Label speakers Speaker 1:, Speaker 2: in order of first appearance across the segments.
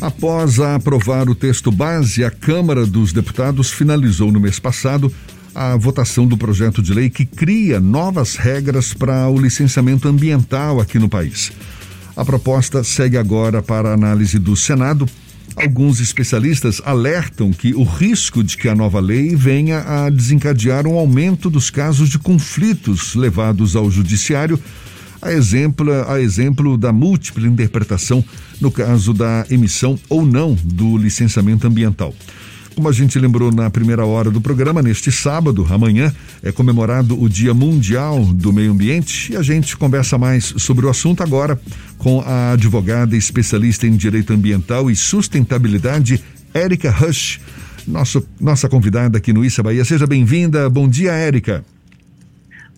Speaker 1: Após aprovar o texto base, a Câmara dos Deputados finalizou no mês passado a votação do projeto de lei que cria novas regras para o licenciamento ambiental aqui no país. A proposta segue agora para análise do Senado. Alguns especialistas alertam que o risco de que a nova lei venha a desencadear um aumento dos casos de conflitos levados ao judiciário a exemplo, a exemplo da múltipla interpretação no caso da emissão ou não do licenciamento ambiental. Como a gente lembrou na primeira hora do programa, neste sábado, amanhã, é comemorado o Dia Mundial do Meio Ambiente e a gente conversa mais sobre o assunto agora com a advogada especialista em direito ambiental e sustentabilidade, Érica Rush, nosso, nossa convidada aqui no Issa Bahia. Seja bem-vinda. Bom dia, Érica.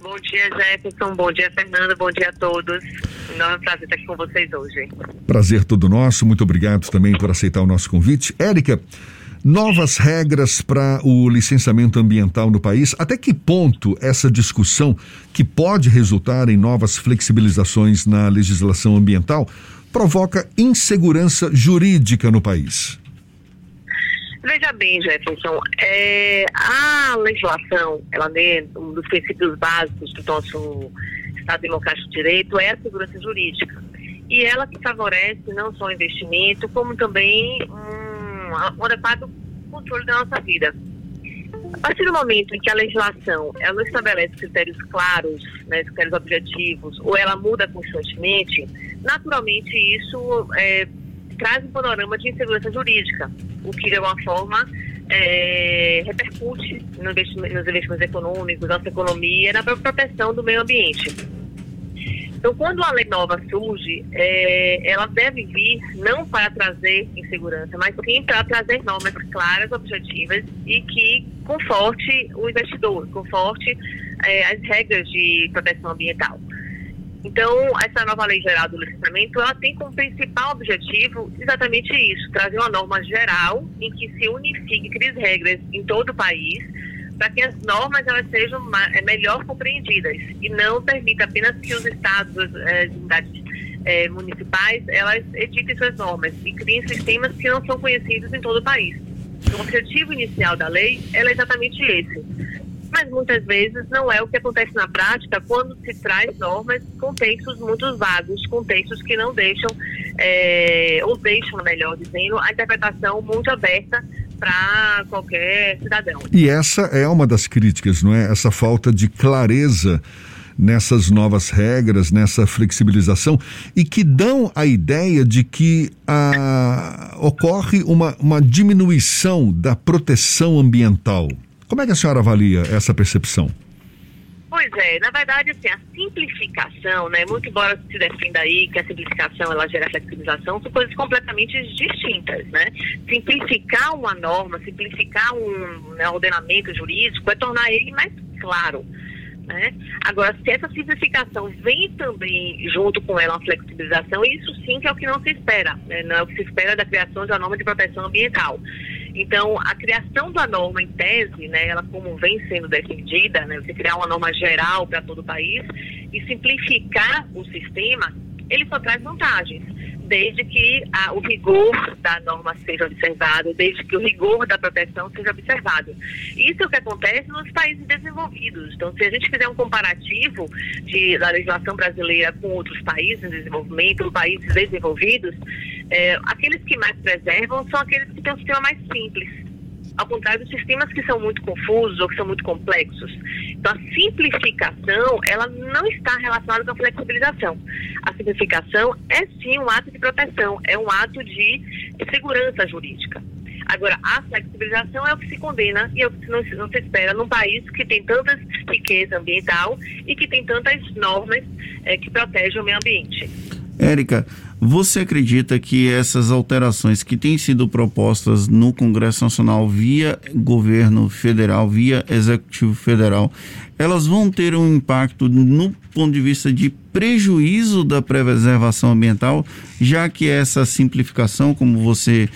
Speaker 2: Bom dia, Jefferson. Bom dia, Fernanda. Bom dia a todos. Enorme prazer estar aqui com vocês hoje.
Speaker 1: Prazer todo nosso. Muito obrigado também por aceitar o nosso convite. Érica, novas regras para o licenciamento ambiental no país. Até que ponto essa discussão, que pode resultar em novas flexibilizações na legislação ambiental, provoca insegurança jurídica no país?
Speaker 2: Veja bem, Jefferson, é, a legislação, ela é um dos princípios básicos do nosso Estado Democrático de Direito é a segurança jurídica. E ela que favorece não só o investimento, como também um, um adequado controle da nossa vida. A partir do momento em que a legislação ela não estabelece critérios claros, né, critérios objetivos, ou ela muda constantemente, naturalmente isso é, traz um panorama de insegurança jurídica, o que de alguma forma é, repercute no nos investimentos econômicos, nossa economia na proteção do meio ambiente. Então, quando uma lei nova surge, é, ela deve vir não para trazer insegurança, mas sim para trazer normas claras, objetivas e que conforte o investidor, conforte é, as regras de proteção ambiental. Então, essa nova lei geral do licenciamento, ela tem como principal objetivo exatamente isso, trazer uma norma geral em que se unifique as regras em todo o país, para que as normas elas sejam é, melhor compreendidas e não permita apenas que os estados, as unidades é, municipais, elas editem suas normas e criem sistemas que não são conhecidos em todo o país. Então, o objetivo inicial da lei é exatamente esse, mas muitas vezes não é o que acontece na prática quando se traz normas com textos muito vagos, com textos que não deixam, é, ou deixam, melhor dizendo, a interpretação muito aberta para qualquer cidadão.
Speaker 1: E essa é uma das críticas, não é? Essa falta de clareza nessas novas regras, nessa flexibilização e que dão a ideia de que ah, ocorre uma, uma diminuição da proteção ambiental. Como é que a senhora avalia essa percepção?
Speaker 2: Pois é, na verdade, assim, a simplificação, né, muito embora se defenda aí que a simplificação ela gera flexibilização, são coisas completamente distintas, né? Simplificar uma norma, simplificar um né, ordenamento jurídico é tornar ele mais claro. Né? Agora, se essa simplificação vem também junto com ela uma flexibilização, isso sim que é o que não se espera, né? não é o que se espera da criação de uma norma de proteção ambiental. Então, a criação da norma em tese, né, ela como vem sendo defendida, né, você criar uma norma geral para todo o país e simplificar o sistema, ele só traz vantagens, desde que a, o rigor da norma seja observado, desde que o rigor da proteção seja observado. Isso é o que acontece nos países desenvolvidos. Então, se a gente fizer um comparativo de, da legislação brasileira com outros países em desenvolvimento, países desenvolvidos, é, aqueles que mais preservam são aqueles que têm um sistema mais simples, ao contrário dos sistemas que são muito confusos ou que são muito complexos. Então, a simplificação, ela não está relacionada com a flexibilização. A simplificação é sim um ato de proteção, é um ato de segurança jurídica. Agora, a flexibilização é o que se condena e é o que não, não se espera num país que tem tanta riqueza ambiental e que tem tantas normas é, que protegem o meio ambiente.
Speaker 3: Érica, você acredita que essas alterações que têm sido propostas no Congresso Nacional via governo federal, via executivo federal, elas vão ter um impacto no ponto de vista de prejuízo da preservação ambiental, já que essa simplificação, como você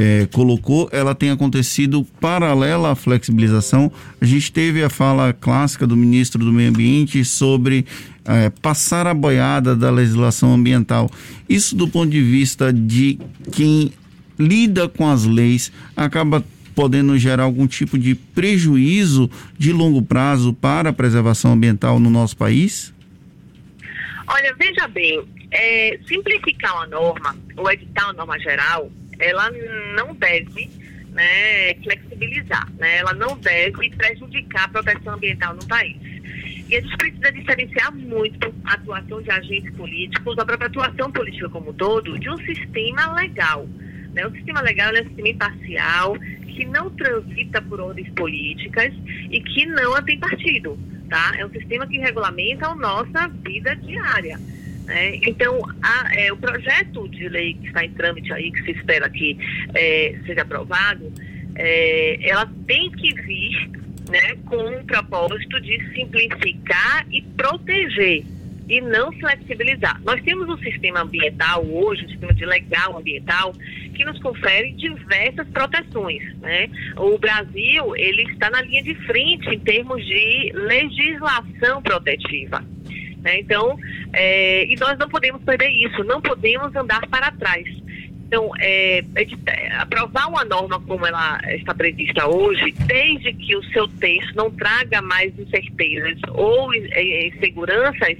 Speaker 3: é, colocou, ela tem acontecido paralela à flexibilização. A gente teve a fala clássica do ministro do Meio Ambiente sobre é, passar a boiada da legislação ambiental. Isso do ponto de vista de quem lida com as leis, acaba podendo gerar algum tipo de prejuízo de longo prazo para a preservação ambiental no nosso país?
Speaker 2: Olha, veja bem, é, simplificar uma norma, ou editar uma norma geral, ela não deve né, flexibilizar, né? ela não deve prejudicar a proteção ambiental no país. E a gente precisa diferenciar muito a atuação de agentes políticos, a própria atuação política como um todo, de um sistema legal. Né? O sistema legal é um sistema imparcial, que não transita por ordens políticas e que não tem partido. Tá? É um sistema que regulamenta a nossa vida diária. Né? Então, a, é, o projeto de lei que está em trâmite aí, que se espera que é, seja aprovado, é, ela tem que vir né, com um propósito de simplificar e proteger e não flexibilizar. Nós temos um sistema ambiental hoje, um sistema de legal ambiental, que nos confere diversas proteções. Né? O Brasil ele está na linha de frente em termos de legislação protetiva. Né? Então, é, e nós não podemos perder isso, não podemos andar para trás. Então, é, é, aprovar uma norma como ela está prevista hoje, desde que o seu texto não traga mais incertezas ou é, inseguranças,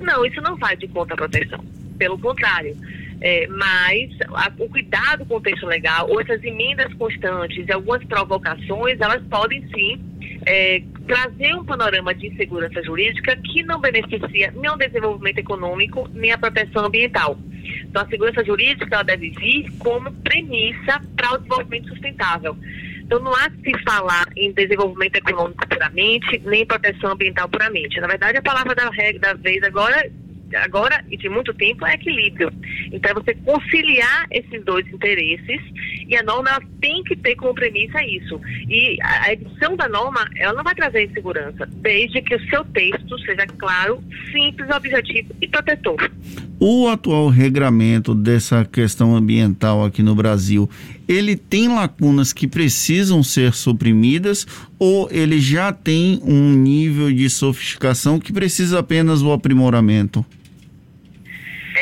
Speaker 2: não, isso não vai de conta à proteção. Pelo contrário, é, mas a, o cuidado com o texto legal, ou essas emendas constantes e algumas provocações, elas podem sim é, trazer um panorama de insegurança jurídica que não beneficia nem o desenvolvimento econômico, nem a proteção ambiental. Então, a segurança jurídica ela deve vir como premissa para o desenvolvimento sustentável. Então, não há que se falar em desenvolvimento econômico puramente, nem proteção ambiental puramente. Na verdade, a palavra da regra da vez agora agora e de muito tempo é equilíbrio. Então, é você conciliar esses dois interesses e a norma tem que ter como premissa isso. E a edição da norma, ela não vai trazer insegurança, desde que o seu texto seja claro, simples, objetivo e protetor.
Speaker 3: O atual regramento dessa questão ambiental aqui no Brasil, ele tem lacunas que precisam ser suprimidas ou ele já tem um nível de sofisticação que precisa apenas do aprimoramento?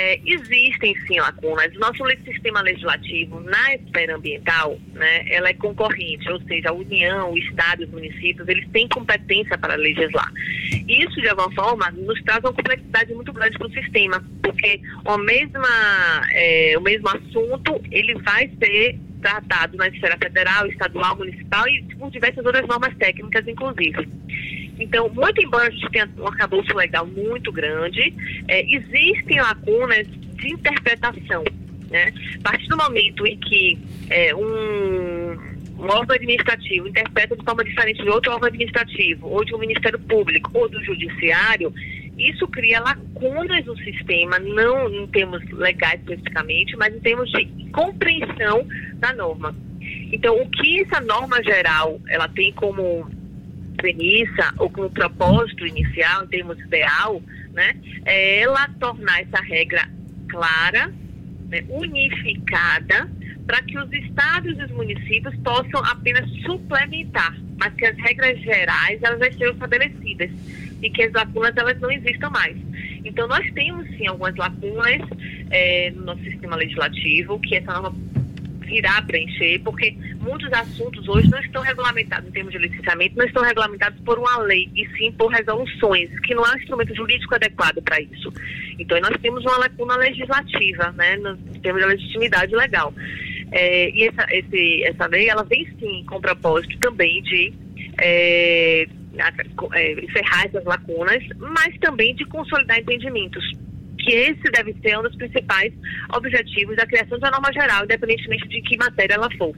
Speaker 2: É, existem sim lacunas. Nosso sistema legislativo na esfera ambiental, né, ela é concorrente, ou seja, a União, o Estado, os municípios, eles têm competência para legislar. Isso, de alguma forma, nos traz uma complexidade muito grande para o sistema, porque o, mesma, é, o mesmo assunto, ele vai ser tratado na esfera federal, estadual, municipal e por diversas outras normas técnicas, inclusive. Então, muito embora a gente tenha um arcabouço legal muito grande, é, existem lacunas de interpretação. Né? A partir do momento em que é, um, um órgão administrativo interpreta de forma diferente de outro órgão administrativo, ou de um Ministério Público, ou do Judiciário, isso cria lacunas no sistema, não em termos legais especificamente, mas em termos de compreensão da norma. Então, o que essa norma geral ela tem como premissa ou como propósito inicial, em termos ideal, né, é ela tornar essa regra clara, né, unificada, para que os estados e os municípios possam apenas suplementar, mas que as regras gerais elas já estejam estabelecidas e que as lacunas elas não existam mais. Então nós temos sim algumas lacunas é, no nosso sistema legislativo que essa norma irá preencher, porque muitos assuntos hoje não estão regulamentados em termos de licenciamento, não estão regulamentados por uma lei, e sim por resoluções, que não há um instrumento jurídico adequado para isso. Então, nós temos uma lacuna legislativa, né, no termos de legitimidade legal. É, e essa, esse, essa lei, ela vem sim com o propósito também de é, é, encerrar essas lacunas, mas também de consolidar entendimentos que esse deve ser um dos principais objetivos da criação uma norma geral, independentemente de que matéria ela for.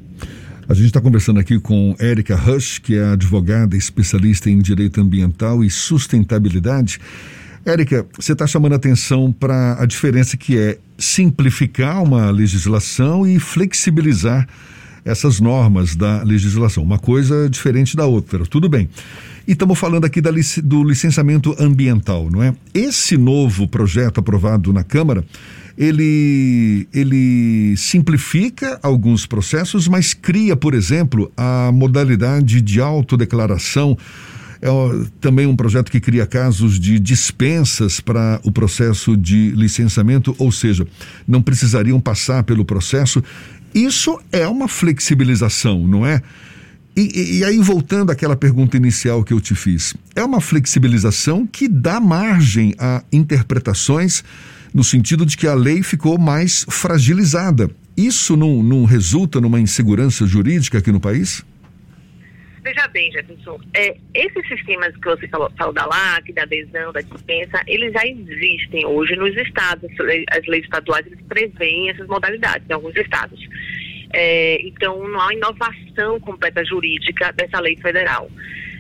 Speaker 1: A gente está conversando aqui com Érica Rush, que é advogada especialista em direito ambiental e sustentabilidade. Érica, você está chamando atenção para a diferença que é simplificar uma legislação e flexibilizar essas normas da legislação. Uma coisa diferente da outra. Tudo bem. E estamos falando aqui da, do licenciamento ambiental, não é? Esse novo projeto aprovado na Câmara, ele, ele simplifica alguns processos, mas cria, por exemplo, a modalidade de autodeclaração é também um projeto que cria casos de dispensas para o processo de licenciamento, ou seja, não precisariam passar pelo processo Isso é uma flexibilização, não é? E, e, aí, voltando àquela pergunta inicial que eu te fiz, é uma flexibilização que dá margem a interpretações no sentido de que a lei ficou mais fragilizada. Isso não, não resulta numa insegurança jurídica aqui no país?
Speaker 2: Veja bem, Jefferson, é, esses sistemas que você falou, falou da LAC, da adesão, da dispensa, eles já existem hoje nos estados. As leis estaduais eles prevêem essas modalidades em alguns estados. É, então, não há inovação completa jurídica dessa lei federal.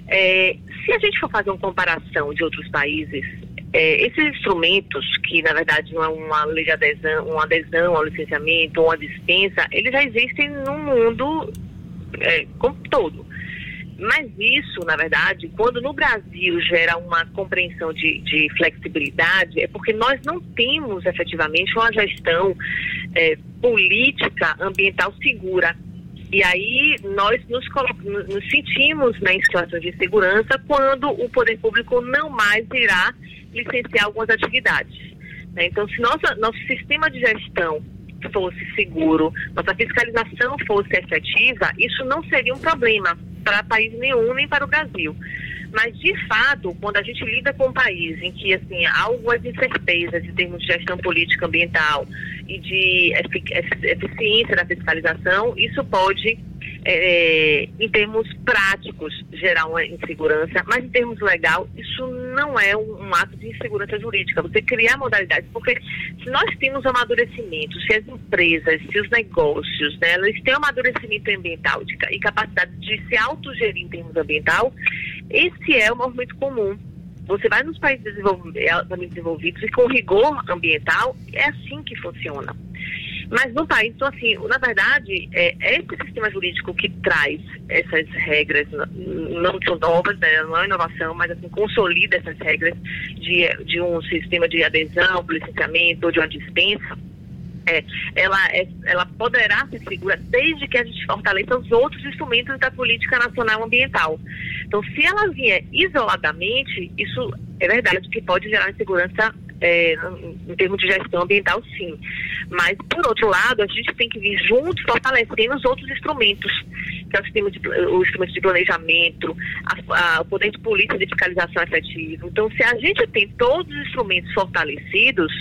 Speaker 2: É, se a gente for fazer uma comparação de outros países, é, esses instrumentos, que na verdade não é uma lei de adesão, uma adesão ao licenciamento uma dispensa, eles já existem no mundo é, como todo. Mas isso, na verdade, quando no Brasil gera uma compreensão de, de flexibilidade, é porque nós não temos efetivamente uma gestão é, política ambiental segura. E aí nós nos, nos sentimos né, em de segurança quando o poder público não mais irá licenciar algumas atividades. Né? Então, se nossa, nosso sistema de gestão fosse seguro, nossa fiscalização fosse efetiva, isso não seria um problema para país nenhum, nem para o Brasil. Mas, de fato, quando a gente lida com um país em que assim, há algumas incertezas em termos de gestão política ambiental e de eficiência da fiscalização, isso pode é, em termos práticos, gerar uma insegurança, mas em termos legal, isso não é um, um, ato de insegurança jurídica. Você criar modalidades, porque se nós temos amadurecimento, se as empresas, se os negócios, né, eles têm amadurecimento ambiental de, e capacidade de se autogerir em termos ambiental, esse é o movimento comum. Você vai nos países desenvolvidos e com rigor ambiental, é assim que funciona. Mas no país, então assim, na verdade, é, é esse sistema jurídico que traz essas regras, não são novas, né, não é inovação, mas assim, consolida essas regras de, de um sistema de adesão, de licenciamento ou de uma dispensa, é, ela, é, ela poderá ser segura desde que a gente fortaleça os outros instrumentos da política nacional ambiental. Então, se ela vier isoladamente, isso é verdade que pode gerar insegurança é, em termos de gestão ambiental, sim. Mas, por outro lado, a gente tem que vir junto fortalecendo os outros instrumentos, que é o sistema de, o instrumento de planejamento, a, a, o poder de polícia de fiscalização efetivo. Então, se a gente tem todos os instrumentos fortalecidos,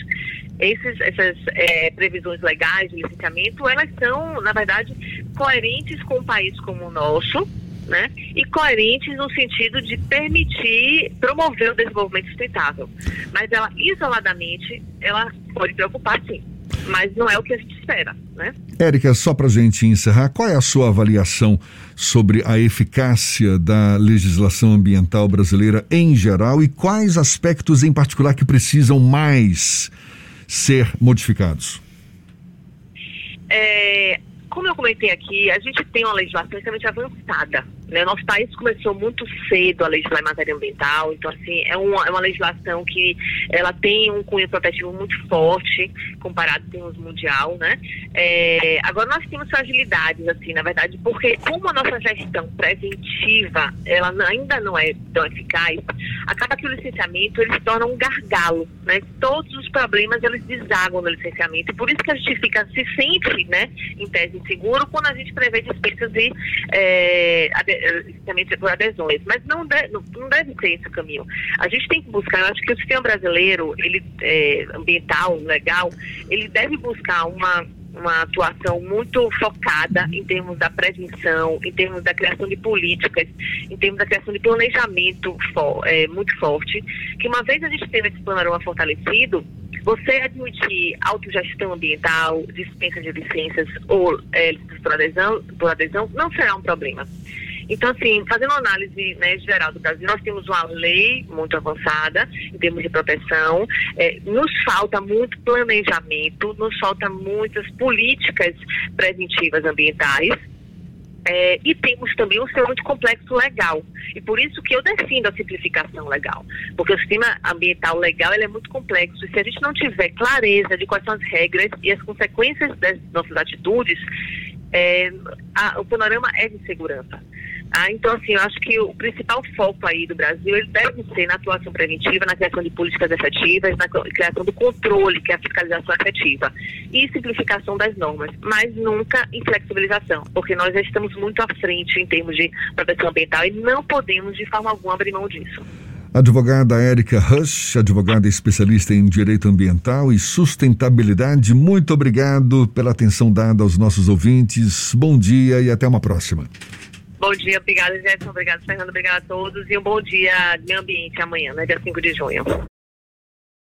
Speaker 2: esses, essas é, previsões legais de licenciamento, elas são, na verdade, coerentes com um país como o nosso, né? E coerentes no sentido de permitir promover o desenvolvimento sustentável. Mas ela, isoladamente, ela pode preocupar sim. Mas não é o que a gente espera, né?
Speaker 1: Érica, só para a gente encerrar, qual é a sua avaliação sobre a eficácia da legislação ambiental brasileira em geral e quais aspectos em particular que precisam mais ser modificados?
Speaker 2: É, como eu comentei aqui, a gente tem uma legislação extremamente avançada né? Nosso país começou muito cedo a legislar em matéria ambiental, então assim é uma, é uma legislação que ela tem um cunho protetivo muito forte comparado com o mundial, né? É, agora nós temos fragilidades assim, na verdade, porque como a nossa gestão preventiva ela ainda não é tão eficaz, acaba que o licenciamento ele se torna um gargalo, né? Todos os problemas eles deságua no licenciamento e por isso que a gente fica se sente, né, em tese inseguro quando a gente prevê despesas e é, licenciamento por adesões, mas não, deve, não deve ser esse o caminho. A gente tem que buscar, eu acho que o sistema brasileiro, ele é, ambiental, legal, ele deve buscar uma uma atuação muito focada em termos da prevenção, em termos da criação de políticas, em termos da criação de planejamento é, muito forte, que uma vez a gente tendo esse panorama fortalecido, você admitir autogestão ambiental, dispensa de licenças ou é, por adesão, por adesão, não será um problema. Então, assim, fazendo uma análise né, geral do Brasil, nós temos uma lei muito avançada em termos de proteção, é, nos falta muito planejamento, nos falta muitas políticas preventivas ambientais. É, e temos também um sistema muito complexo legal. E por isso que eu defendo a simplificação legal. Porque o sistema ambiental legal ele é muito complexo. E se a gente não tiver clareza de quais são as regras e as consequências das nossas atitudes, é, a, o panorama é de segurança. Ah, então, assim, eu acho que o principal foco aí do Brasil ele deve ser na atuação preventiva, na criação de políticas efetivas, na criação do controle, que é a fiscalização efetiva, e simplificação das normas, mas nunca em flexibilização, porque nós já estamos muito à frente em termos de proteção ambiental e não podemos, de forma alguma, abrir mão disso.
Speaker 1: Advogada Érica Rush, advogada especialista em direito ambiental e sustentabilidade, muito obrigado pela atenção dada aos nossos ouvintes. Bom dia e até uma próxima.
Speaker 2: Bom dia, obrigada, Jefferson, obrigado, Fernando, obrigado a todos e um bom dia de ambiente amanhã, né, dia 5 de junho.